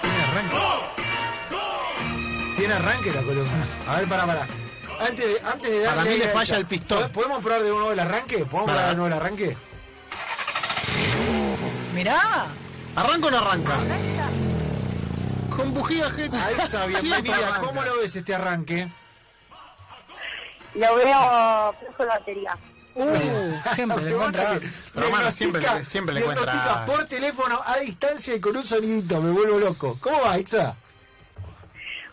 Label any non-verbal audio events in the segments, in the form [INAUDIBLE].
Tiene arranque. Tiene arranque la columna. A ver, para, para. Antes de, antes de Para darle mí le falla el pistón. ¿Podemos probar de nuevo el arranque? ¿Podemos Para. probar de nuevo el arranque? Mirá. ¿Arranca o no arranca? Con bujía, gente. Siempre bienvenida. ¿Cómo lo ves este arranque? Lo veo flojo de batería. Uh, siempre le [LAUGHS] encuentra. Pero, hermano, siempre siempre le encuentra- por teléfono a distancia y con un sonidito. Me vuelvo loco. ¿Cómo va, Aiza?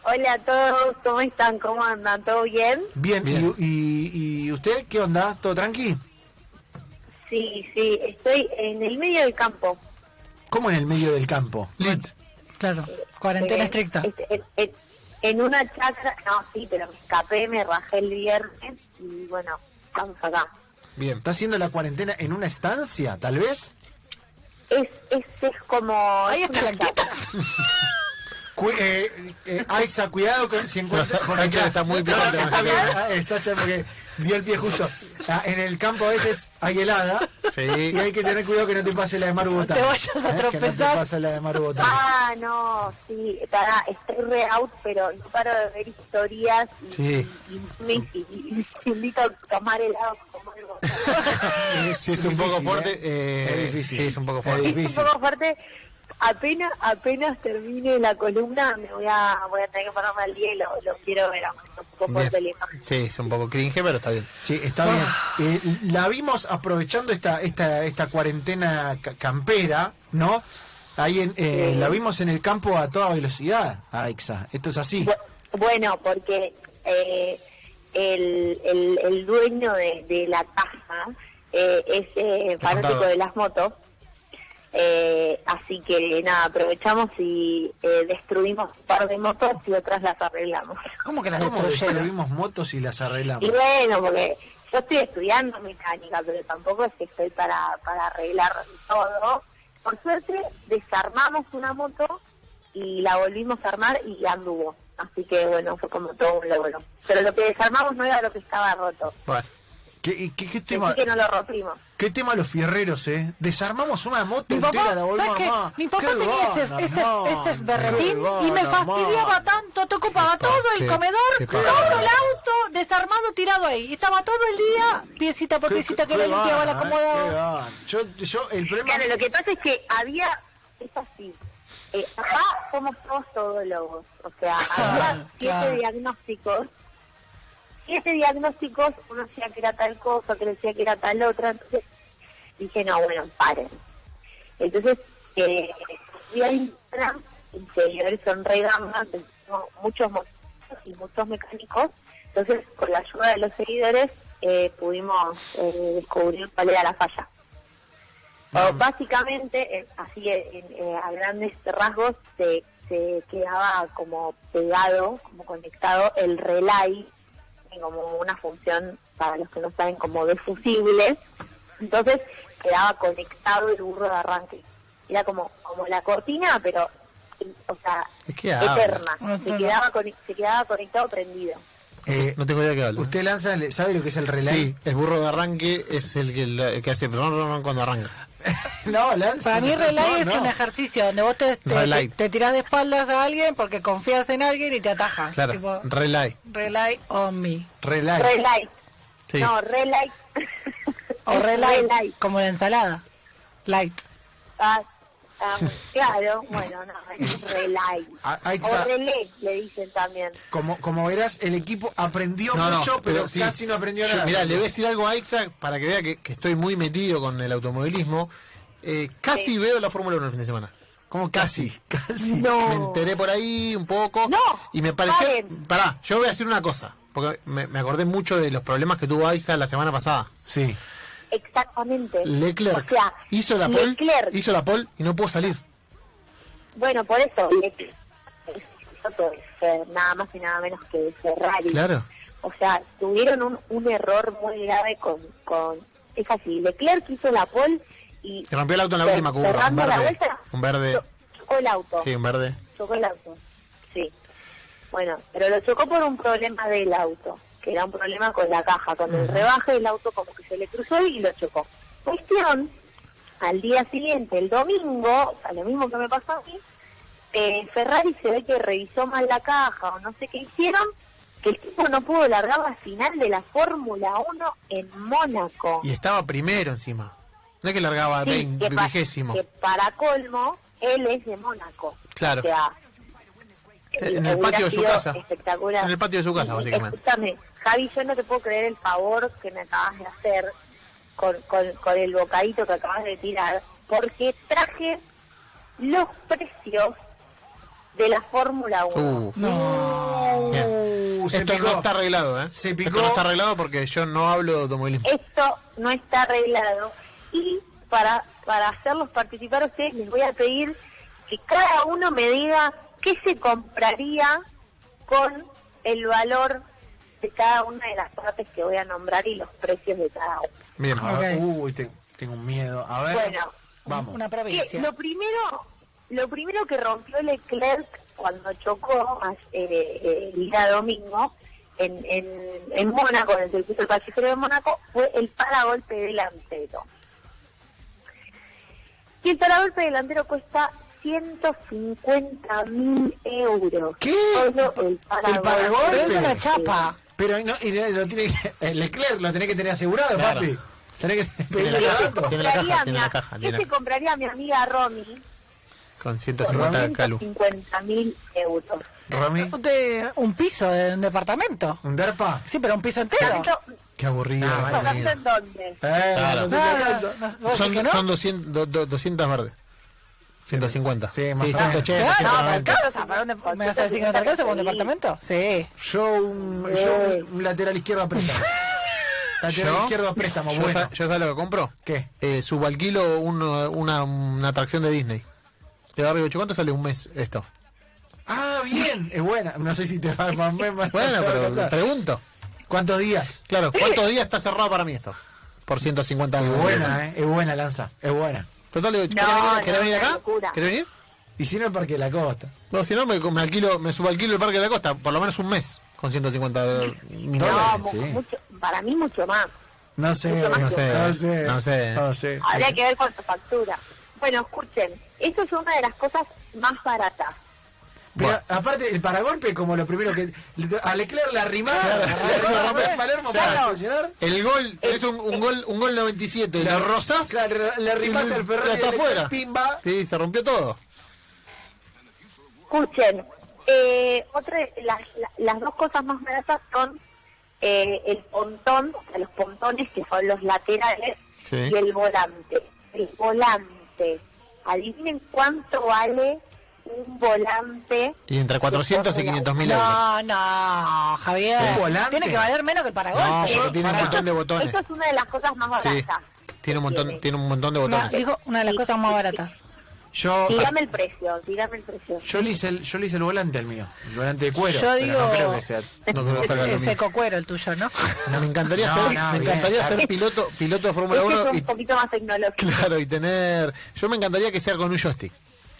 Hola a todos, ¿cómo están? ¿Cómo andan? ¿Todo bien? Bien. Bien. ¿Y, y, y usted qué onda? ¿Todo tranqui? Sí, sí, estoy en el medio del campo. ¿Cómo en el medio del campo? Lit. Claro. Cuarentena Eh, estricta. En, en- en una chacra, no, sí, pero me escapé, me rajé el viernes y bueno, estamos acá. Bien. ¿Está haciendo la cuarentena en una estancia, tal vez? Es, es, es como... Ahí es está una la. [LAUGHS] Cu eh, eh, Aiza, cuidado con si encuentra. No, está muy no, picante, está no sé bien, qué. ah, eh, Sacha, porque dio el pie justo. Ah, en el campo a veces hay helada Sí. y hay que tener cuidado que no te pase la de Maru Botán. te vayas a Eh, Que no te tropezar. pase la de Maru Botán. Ah, no, sí, pará, estoy re out, pero no paro de ver historias y, Sí. y, y- y- y- y invito a tomar helado [LAUGHS] Sí, es un poco difícil, fuerte. ¿eh? eh, Es difícil. Es un poco Es fuerte. Es difícil. un poco fuerte. Apenas, apenas termine la columna, me voy a, voy a tener que ponerme al día y lo, lo quiero ver, un poco Bien. fuerte imagen. Sí, es un poco cringe, pero está bien. Sí, está bien. Eh, la vimos aprovechando esta esta esta cuarentena ca- campera, ¿no? Ahí en, eh, Sí. la vimos en el campo a toda velocidad, Aixa. Esto es así. Bu- Bueno, porque eh, el, el, el dueño de, de la casa eh, es eh, fanático de las motos. Eh, así que nada, aprovechamos y eh, destruimos un par de motos y otras las arreglamos. ¿Cómo que las destruimos motos y las arreglamos? Y bueno, porque yo estoy estudiando mecánica, pero tampoco es que estoy para, para arreglar todo. Por suerte, desarmamos una moto y la volvimos a armar y anduvo. Así que bueno, fue como todo un logro. Pero lo que desarmamos no era lo que estaba roto. Bueno. ¿Qué, y qué, qué Así tema, que no lo rompimos. qué tema los fierreros, eh? Desarmamos una moto Mi papá, entera, la volvimos a. Mi papá tenía ese, gana, ese, hermano, ese berretín y me fastidiaba hermano. tanto, te ocupaba Qué todo pa- el qué- comedor, qué todo pa- el auto desarmado tirado ahí. Estaba todo el día, piecita por Qué- piecita, que la limpiaba, la eh, acomodaba. Yo, yo, el problema... Claro, lo que pasa es que había, es así, eh, acá somos todos todólogos, o sea, había siete diagnósticos, siete diagnósticos, uno decía que era tal cosa, otro decía que era tal otra, entonces dije, no, bueno, paren. Entonces, eh, a Instagram, en seguidores son re gama, tengo muchos y muchos mecánicos, entonces con la ayuda de los seguidores eh, pudimos eh, descubrir cuál era la falla. O básicamente, eh, así en- eh, a grandes rasgos, se, se quedaba como pegado, como conectado el relay, como una función, para los que no saben, como de fusibles. Entonces quedaba conectado el burro de arranque. Era como, como la cortina, pero, o sea, Es que habla. eterna. No, Se quedaba, conec- se quedaba conectado prendido. Eh, No tengo idea de qué habla. ¿Usted lanza, le- sabe lo que es el relay? Sí, el burro de arranque es el que, el que hace ron, ron, ron cuando arranca. [LAUGHS] no, lanza. Para mí relay no, es no. un ejercicio donde vos te, te, Relay. te, te tirás de espaldas a alguien porque confías en alguien y te atajas. Claro, Tipo, relay. relay on me. Relay. Relay. Sí. No, relay. O relay, Relay. como la ensalada. Light. Ah, [LAUGHS] claro, bueno, no, es relay. A- O relé, le dicen también. Como, como verás, el equipo aprendió No, no, mucho, pero, sí. casi no aprendió nada. Mirá, le voy a decir algo a Aixa para que vea que, que estoy muy metido con el automovilismo. Eh, casi Sí. veo la Fórmula 1 el fin de semana. ¿Cómo casi? [LAUGHS] Casi. No. Me enteré por ahí un poco. No, Y me pareció. paren. Pará, yo voy a decir una cosa. Porque me, me acordé mucho de los problemas que tuvo Aixa la semana pasada. Sí. Exactamente. Leclerc O sea, hizo la pole, Leclerc, hizo la pole y no pudo salir. bueno, por eso, Leclerc es, Fer- nada más y nada menos que Ferrari. Claro. O sea, tuvieron un, un error muy grave con, con... Es así, Leclerc hizo la pole y... Se rompió el auto en la última curva. Un la verde. vuelta, Un verde. cho- chocó el auto. Sí, un verde. chocó el auto. Sí. Bueno, pero lo chocó por un problema del auto, que era un problema con la caja. Con el rebaje del auto como que se le cruzó y lo chocó. Cuestión, al día siguiente, el domingo, o sea, lo mismo que me pasó a mí, eh, Ferrari se ve que revisó mal la caja o no sé qué hicieron, que el tipo no pudo largar la final de la Fórmula 1 en Mónaco. Y estaba primero encima. No es que largaba Sí, veinte, que, pa- vigésimo. que para colmo, él es de Mónaco. Claro. O sea, En el patio de su casa. Espectacular. En el patio de su casa, básicamente. Escúchame, Javi, yo no te puedo creer el favor que me acabas de hacer con, con, con el bocadito que acabas de tirar, porque traje los precios de la Fórmula 1. Uh, Bien. Uh, se Esto picó. no está arreglado, ¿eh? Se Esto picó. no está arreglado porque yo no hablo de automovilismo. Esto no está arreglado. Y para, para hacerlos participar a ustedes, les voy a pedir que cada uno me diga qué se compraría con el valor de cada una de las partes que voy a nombrar y los precios de cada una. Bien. A ver, Ok. Uy, te- tengo un miedo. A ver. Bueno, Vamos. Una provincia. lo primero lo primero que rompió Leclerc cuando chocó eh, eh, el día domingo en, en, en Mónaco, en el circuito del Pacífico de Mónaco, fue el paragolpe delantero. Y el paragolpe delantero cuesta 150 mil euros. ¿Qué? Solo el paragolpe. paragolpe? Pero es una chapa. Pero no, y lo tiene que, el Leclerc lo tenés que tener asegurado, Claro. papi. Tenés que Tiene pedirle la caja, datos. tiene la caja, Compraría tiene mi- la caja, ¿Qué se compraría mi amiga Romy? Con 150 calu. 150 mil euros. Rami, De un piso de un departamento. un derpa. Sí, pero un piso entero. Qué aburrido. Ah, vale. amigo. ¿Tanto en dónde? Eh, Claro. no sé No, si no, alcanza. no, ¿vos Son, son 200, do- do- 200 verdes. 150. Sí, más o menos. 180. Claro, no, 190. ¿te alcanza? ¿Para dónde- ¿Me vas a decir que no te alcanza para un departamento? Sí. Yo un, yo un- lateral izquierdo a préstamo. [LAUGHS] lateral Yo- izquierdo a préstamo, yo bueno. sa- ¿Yo sabes lo que compro? ¿Qué? Eh, subalquilo uno- una, una atracción de Disney. De barrio ocho. ¿Cuánto sale un mes esto? Ah, bien, es buena. No sé si te va a [LAUGHS] Bueno, pero pregunto. ¿Cuántos días? Claro, ¿cuántos días está cerrado para mí esto? Por 150 Es buena, ¿eh? Es buena, Lanza. Es buena. Total, digo, ¿querés No, venir, no, querés venir una acá? locura. ¿Querés venir? Y si no, el Parque de la Costa. No, si no, me, me alquilo, me subalquilo el Parque de la Costa, por lo menos un mes, con 150 mil No, Dólares, sí. mucho, para mí mucho más. No sé, Mucho más No sé, no sé. no sé. No sé. Habría que ver cuánto factura. Bueno, escuchen, esto es una de las cosas más baratas. Pero Bueno. aparte, el paragolpe, como lo primero que. A Leclerc le arrimás, le arrimás a Palermo para Claro. funcionar. El gol, es un, un gol un gol 97, le rozás Claro, le arrimaste y al Ferrari Leclerc, afuera. Pimba. Sí, se rompió todo. Escuchen, eh, otra las, la- las dos cosas más baratas son eh, el pontón, o sea, los pontones que son los laterales Sí. y el volante. El volante. Adivinen cuánto vale un volante. Y entre de 400 y Fórmula 500 mil euros. No, no, Javier. Tiene que valer menos que el No, paragolpe. porque tiene un montón de botones. Esto es una de las cosas más Sí, baratas. tiene un montón, Tiene. tiene un montón de No, botones. dijo una de las cosas más baratas. Yo, Dígame el precio, dígame el precio. yo, le hice el, yo le hice el volante al mío. El volante de cuero. Yo digo- No creo que sea. No creo que [LAUGHS] salga seco cuero el tuyo, ¿no? Me encantaría No, ser, no, me bien, encantaría claro. ser piloto, piloto de Fórmula Este 1 es y un poquito más tecnológico. [LAUGHS] claro, y tener yo me encantaría que sea con un joystick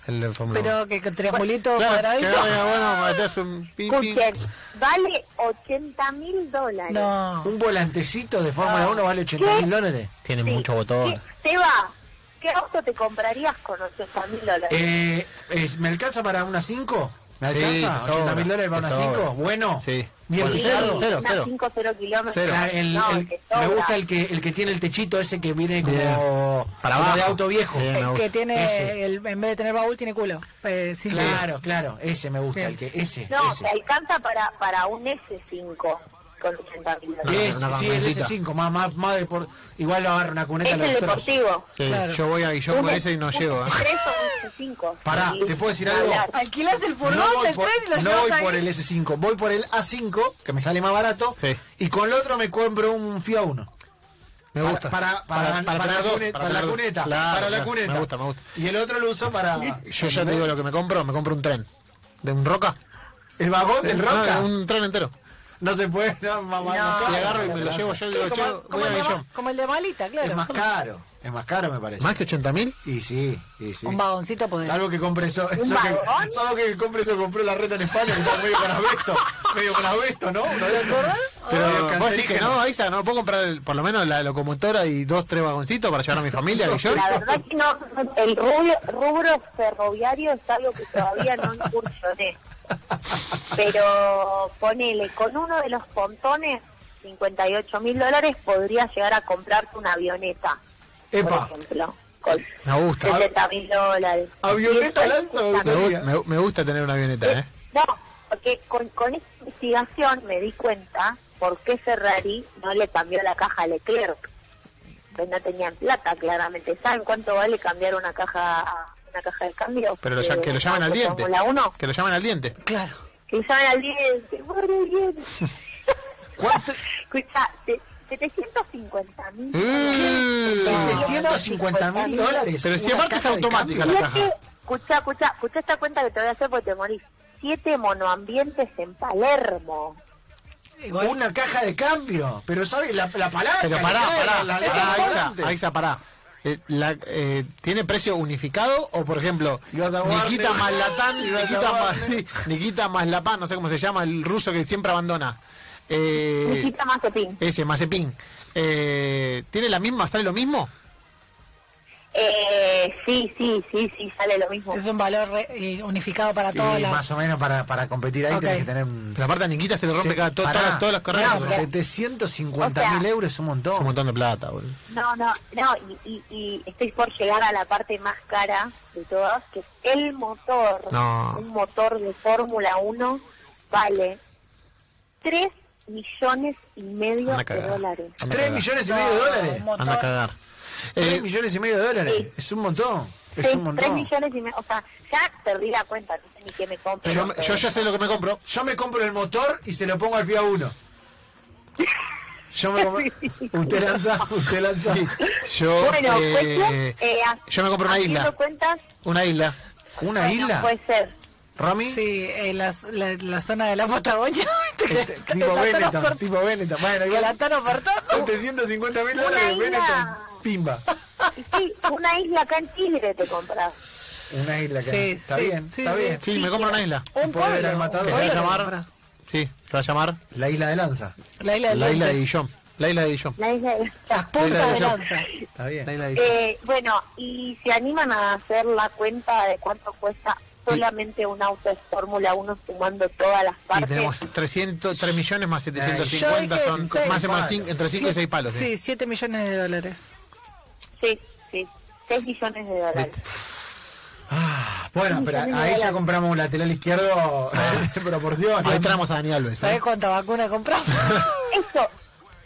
el 1. Pero que con triangulito Claro, que cuadradito. vaya, bueno, metés un [LAUGHS] pim. Escuchen, vale 80 mil dólares. No. Un volantecito de Fórmula 1 vale 80 mil dólares. Tiene Sí. muchos botones. ¿Qué- Seba, ¿qué auto te comprarías con 80 mil dólares? Eh, es- ¿Me alcanza para una 5? ¿Me Sí, alcanza? te 80 sobra, mil dólares para una sobra. 5? Bueno. Sí. Bien Bueno, pisado. cero, cero. 5 0 kilómetros. Cero. El- No, el- te me gusta el que el que tiene el techito ese que viene como Bien. Para abajo. de auto viejo. El que tiene, el, en vez de tener baúl, tiene culo. Eh, sin Claro, claro, ese me gusta, Bien. el que ese, No, ese. te alcanza para, para un S5 con 80 mil No, dólares. Ese, una sí, el camionetita. S5, más, más, más de por... Igual lo agarra una cuneta Es el deportivo. Sí, Claro. yo voy a yo con ese y no llego. ¿eh? S3 o un S5. Pará, ¿te puedo decir algo? hablar. Alquilás el furgón No voy, del por, tren y lo no voy ahí. por el S5, voy por el A5, que me sale más barato, Sí. y con el otro me compro un FIA 1. Me Para- gusta. Para, para, para, tener la, dos, cuneta, para la cuneta. Claro, para la claro, cuneta. Me gusta, me gusta. Y el otro lo uso para... Yo ya te digo lo que me compro, me compro un tren. ¿De un roca? ¿El vagón del No, Roca? un tren entero. No se puede, no, mamá, No. no, agarro y no me lo llevo yo y digo, como, "Che, como voy a el. Ma- como el de Malita, claro. Es más caro, es más caro me parece. ¿Más que 80 mil? Y sí, y sí. Un vagoncito podés. Salvo que compre eso. eso que, salvo que compre eso, compró la reta en España, que está medio con asbesto. medio con asbesto, ¿no? Esos. Pero vos decís que no, Aiza, no puedo comprar el- por lo menos la locomotora y dos, tres vagoncitos para llevar a mi familia, que yo. La verdad que no, el rubro, rubro ferroviario es algo que todavía no incursioné. Pero ponele, con uno de los pontones, 58 mil dólares, podría llegar a comprarte una avioneta, Epa. por ejemplo, con Me gusta. 60 mil dólares. Avioneta lanza, Me, me- me gusta tener una avioneta, ¿eh? No, porque con, con esta investigación me di cuenta por qué Ferrari no le cambió la caja a Leclerc. Pues no tenían plata, claramente. ¿Saben cuánto vale cambiar una caja una caja de cambio? Pero que lo llamen al diente. 1? Que lo llamen al diente. Claro. Que lo llamen al diente. Muy bien. [LAUGHS] ¿Cuánto? Escucha, se- 750 mil. Mm. 750 mil dólares. Pero si aparte es automática la caja. Escucha, escucha, escucha esta cuenta que te voy a hacer porque te morís. Siete monoambientes en Palermo. Igual. Una caja de cambio. Pero ¿sabes? La, la palanca. Pero pará, pará, la- la- pará, la- Aiza, volante. Aiza, pará. Eh, la- eh, ¿Tiene precio unificado o, por ejemplo, Si vas a Warner- Nikita Maslatán, si Nikita, Ma- Warner. sí, Nikita Maslapán, no sé cómo se llama, el ruso que siempre abandona? Eh, Nikita Mazepin. ese, Mazepin. Eh, ¿Tiene la misma, sale lo mismo? Eh, sí, sí, sí, sí, sale lo mismo. Es un valor re- eh, unificado para Sí, todas las... más o menos para, para competir ahí Ok. tenés que tener un... Pero aparte a Nikita se le rompe Se- cada, to- todas, todas las carreras. No, es pero- 750 mil O sea- euros es un montón. un montón de plata, boludo. No, no, no, y, y, y estoy por llegar a la parte más cara de todas, que es el motor. No. Un motor de Fórmula 1 vale 3 millones y medio de dólares. Anda a 3 cagar. millones y medio de dólares. Anda a cagar. 3 Eh, millones y medio de dólares. Sí. Es un montón. Es Sí, un 3 montón. millones y medio, o sea, ya perdí la cuenta, no sé ni qué me compro. yo, me- yo ya sé lo que me compro. Yo me compro el motor y se lo pongo al FIA 1. [LAUGHS] Yo me compro... Usted lanza, usted lanza. Yo, Bueno, eh, cuestión, eh, yo me compro una isla. cuentas, Una isla. ¿Una bueno, isla? Puede ser. ¿Romy? Sí, en la, la, la zona de la Patagonia. [LAUGHS] Este, tipo Benetton, tipo Benetton. Bueno, que la igual están ofertando. 750 mil dólares isla. Benetton. Pimba. Y sí, una isla acá en Tigre te compras. Una isla que Sí, está sí, bien, sí, está sí. bien. Sí, me compro una isla. Un Poder ver pueblo. al matador. Se va a pueblo llamar. Sí, se va a llamar La isla de Lanza. La isla de la isla de Lanza. Guillón. La isla de Guillón. La isla de... Las puntas La isla de de lanza. Está bien. La isla de. Eh, bueno, y se animan a hacer la cuenta de cuánto cuesta solamente un auto de Fórmula 1 sumando todas las Y partes. tenemos 300, 3 millones más Yo 750 dije son más o menos palos. cin- entre 5 y 6 palos. Sí, 7 millones de dólares. Sí, sí, 6 millones de dólares. Bueno, pero ahí ya compramos un lateral izquierdo [LAUGHS] en proporción. Ahí traemos a Dani Alves. ¿Sabes ¿eh? cuánta vacuna compramos? [LAUGHS] Eso,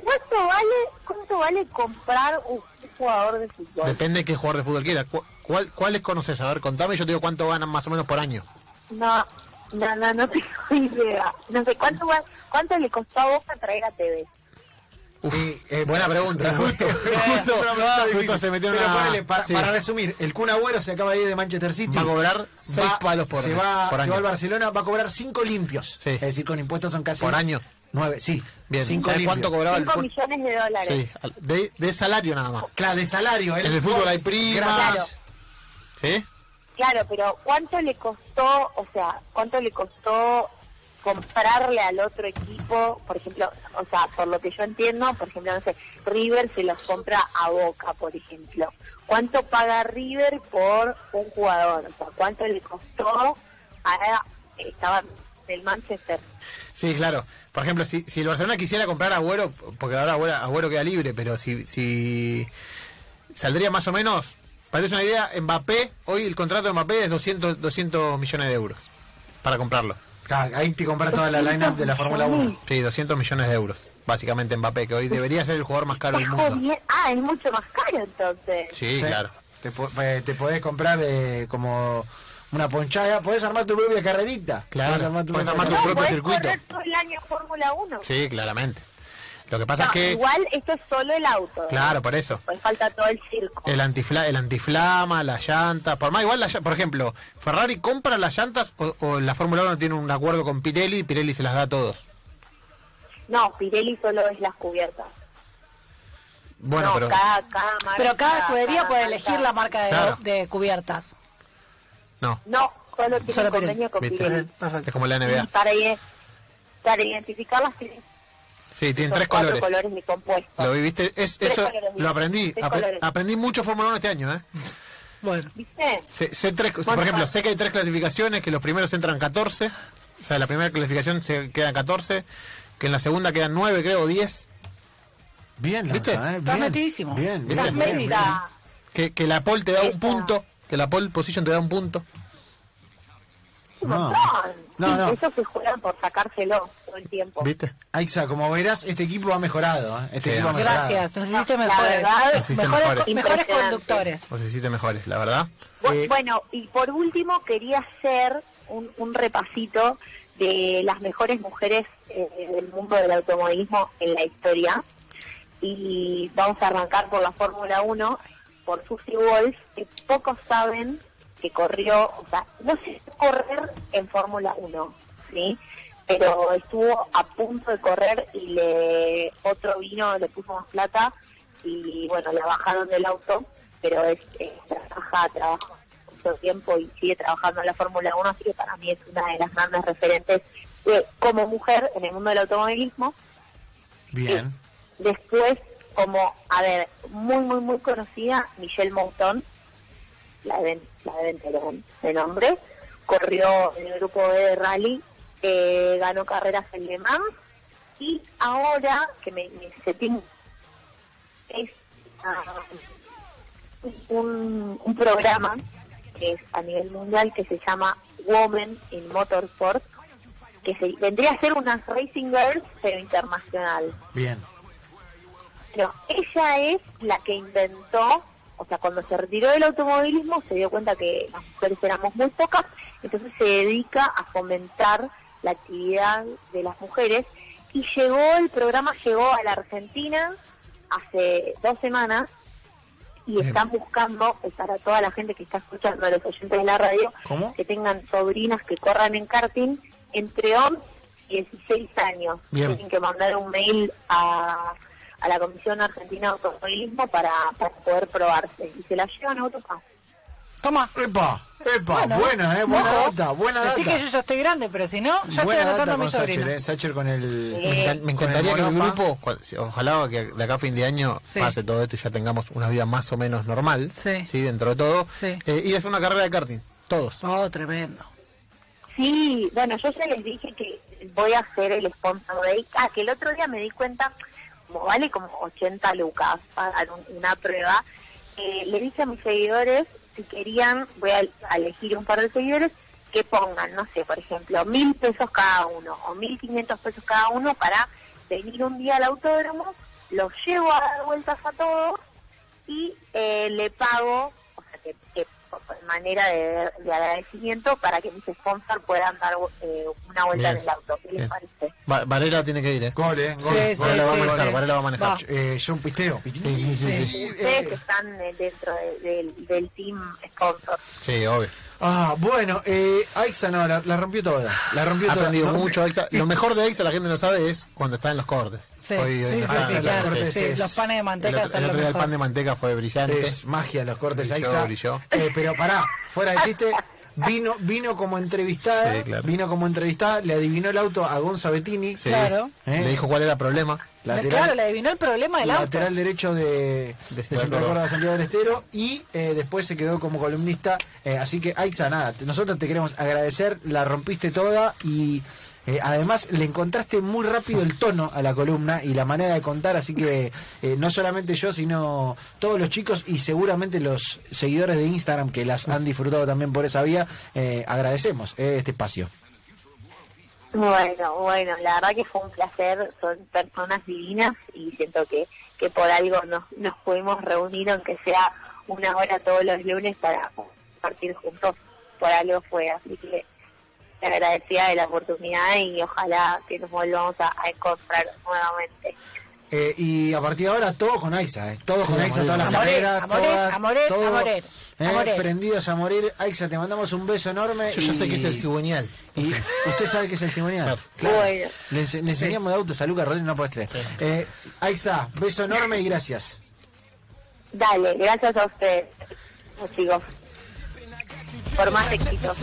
¿cuánto vale, cuánto vale comprar un jugador de fútbol? Depende de qué jugador de fútbol quiera. ¿Cu- ¿Cuál, ¿Cuáles conoces? A ver, contame, yo te digo cuánto ganan más o menos por año. No, no, no, no [LAUGHS] tengo idea. No sé, ¿cuánto, va- cuánto le costó a Boca traer a TV? Y, eh, buena pregunta. Justo, justo, se metió Pero una- ponele, para, sí. para resumir, el Kun Agüero se acaba de ir de Manchester City. Va a cobrar 6 Va- palos por, se va, por se año. va al Barcelona, va a cobrar 5 limpios. Sí. Es decir, con impuestos son casi... Por año. 9, sí. Bien, cinco ¿sabes limpios. cuánto cobraba el 5 fútbol? millones de dólares. Sí, de, de salario nada más. Claro, de salario. En el fútbol hay primas. Claro. ¿Sí? Claro, pero ¿cuánto le costó, o sea, cuánto le costó comprarle al otro equipo? Por ejemplo, o sea, por lo que yo entiendo, por ejemplo, no sé, River se los compra a Boca, por ejemplo. ¿Cuánto paga River por un jugador? O sea, ¿cuánto le costó a estaba del Manchester? Sí, claro. Por ejemplo, si, si el Barcelona quisiera comprar a Agüero, porque ahora Agüero, Agüero queda libre, pero si, si saldría más o menos, parece una idea, Mbappé, hoy el contrato de Mbappé es 200, 200 millones de euros para comprarlo. Ahí te compras toda la lineup de la Fórmula 1. Sí, 200 millones de euros, básicamente Mbappé, que hoy debería ser el jugador más caro del mundo. bien. Ah, es mucho más caro entonces. Sí, claro. Te, po- eh, te podés comprar eh, como una ponchada, podés armar tu propia carrerita. Claro, Podés armar tu podés armar tu. No, propio podés circuito. todo el año Fórmula 1. Sí, claramente. Lo que pasa No, es que, Igual esto es solo el auto. ¿eh? claro, por eso. Pues falta todo el circo. El, antifla, el antiflama, las llantas. Por más igual, la por ejemplo, ¿Ferrari compra las llantas o, o la Fórmula 1 tiene un acuerdo con Pirelli y Pirelli se las da a todos? No, Pirelli solo es las cubiertas. Bueno, no, pero. cada, cada marca, Pero cada escudería puede marca- elegir la marca de, Claro. de cubiertas. No, No, solo tiene Solo convenio con. Pirelli. es como la Y NBA. para, para identificarlas tienen Sí, tienen Son tres colores. colores de compuesto. Lo vi, viste, es, Tres eso colores, lo aprendí. Apre- aprendí mucho Fórmula 1 este año, ¿eh? Bueno. ¿Viste? Sé, sé tres, por Bueno, ejemplo, pa- sé que hay tres clasificaciones, que los primeros entran 14, o sea, la primera clasificación se quedan 14, que en la segunda quedan 9, creo, o 10, Bien, ¿Viste? Lanza, ¿eh? Estás metidísimo. Bien, bien, bien, bien. Que, que la pole te da un Esa. punto, que la pole position te da un punto. Un No. montón. No, no. Eso se juegan por sacárselo todo el tiempo. ¿Viste? Aixa, como verás, este equipo ha mejorado. ¿eh? Este Sí, equipo ha mejorado. Gracias, nos hiciste La mejores. verdad, Hiciste mejores, mejores. conductores. Vos hiciste mejores, la verdad. Eh, bueno, y por último quería hacer un, un repasito de las mejores mujeres eh, del mundo del automovilismo en la historia. Y vamos a arrancar por la Fórmula 1, por Susie Wolf, que pocos saben que corrió, o sea, no sé correr en Fórmula 1, ¿sí? Pero estuvo a punto de correr y le otro vino, le puso más plata y bueno, la bajaron del auto, pero es, es trabaja, trabaja mucho tiempo y sigue trabajando en la Fórmula 1, así que para mí es una de las grandes referentes eh, como mujer en el mundo del automovilismo. Bien. Después, como, a ver, muy, muy, muy conocida, Michelle Mouton, la deben, la de nombre, corrió en el grupo B de rally, eh, ganó carreras en Le Mans, y ahora, que me, me se tiene- es ah, un, un programa que es a nivel mundial que se llama Women in Motorsport, que se, vendría a ser unas Racing Girls, pero internacional. Bien. No, ella es la que inventó, o sea, cuando se retiró del automovilismo se dio cuenta que las mujeres éramos muy pocas, entonces se dedica a fomentar la actividad de las mujeres y llegó, el programa llegó a la Argentina hace dos semanas y están buscando, pues, para toda la gente que está escuchando, a los oyentes de la radio, ¿Cómo? que tengan sobrinas que corran en karting entre 11 y 16 años. Bien. Tienen que mandar un mail a, a la Comisión Argentina de Automovilismo para, para poder probarse. Y se la llevan a Autopaz. Toma. Epa, epa, Bueno, buena, eh, buena data, buena data. que yo ya estoy grande, pero si no, ya buena estoy anotando a mi Sacher, sobrino. eh. Sacher con el... Sí. Me, encan- me Con encantaría el que el grupo, ojalá que de acá a fin de año Sí. pase todo esto y ya tengamos una vida más o menos normal, Sí. dentro de todo, Sí. eh, a hacer una carrera de karting, todos. Oh, tremendo. Sí, bueno, yo ya les dije que voy a hacer el sponsor day. Ah, que el otro día me di cuenta, como vale como 80 lucas pagar un- una prueba, eh, le dije a mis seguidores si querían, voy a, elegir un par de seguidores que pongan, no sé, por ejemplo, mil pesos cada uno o mil quinientos pesos cada uno para venir un día al autódromo, los llevo a dar vueltas a todos y eh, le pago, o sea, que, manera de, de agradecimiento para que mis sponsors puedan dar eh, una vuelta Bien. en el auto. ¿Qué les parece? Va- Varela tiene que ir, ¿eh? Gol, eh, gol. Sí, gol. Varela va a sí, manejar, sí. Varela va a manejar. Va. Eh, yo un pisteo. Sí, sí, sí, sí. Ustedes Eh, están eh, dentro de- del, del team sponsor. Sí, obvio. Ah, bueno, eh, Aixa no, la, la rompió toda. La rompió Ha toda. aprendido No, mucho Aixa. Lo mejor de Aixa, la gente no sabe, es cuando está en los cortes. Sí, Hoy- hoy sí, no sí, sí, claro. los cortes Sí, es- Los panes de El manteca otro, son el otro día el pan de manteca fue brillante. Es magia los cortes, Brilló, Aixa. brilló. Eh, pero pará, fuera de chiste, vino, vino como entrevistada, Sí, claro. vino como entrevistada, le adivinó el auto a Gonza Bettini, Sí. Claro. ¿Eh? Le dijo cuál era el problema. Lateral, Claro, le adivinó el problema del auto. lateral derecho de, De de Ciudad Santa Córdoba. Córdoba, Santiago del Estero, y eh, después se quedó como columnista. eh, así que, Aixa, nada, nosotros te queremos agradecer, la rompiste toda y eh, además le encontraste muy rápido el tono a la columna y la manera de contar, así que eh, no solamente yo, sino todos los chicos y seguramente los seguidores de Instagram que las han disfrutado también por esa vía, eh, agradecemos eh, este espacio. Bueno, bueno, la verdad que fue un placer, son personas divinas y siento que, que por algo nos, nos pudimos reunir, aunque sea una hora todos los lunes para compartir juntos, por algo fue, así que agradecida de la oportunidad y ojalá que nos volvamos a, a encontrar nuevamente. Eh, y a partir de ahora todo con Aixa, eh, todo Sí, con Aixa, a todas las carreras, A morir, todas, a morir, todo, a morir, a eh, morir. prendidos a morir. Aixa, te mandamos un beso enorme. Yo ya y- sé que es el cigüeñal. Y usted sabe que es el cigüeñal. Bueno. Le, ense- le enseñamos de autos a Lucas Rodríguez, no puedes creer. Eh, Aixa, beso enorme y gracias. Dale, gracias a ustedes, chicos, por más éxitos.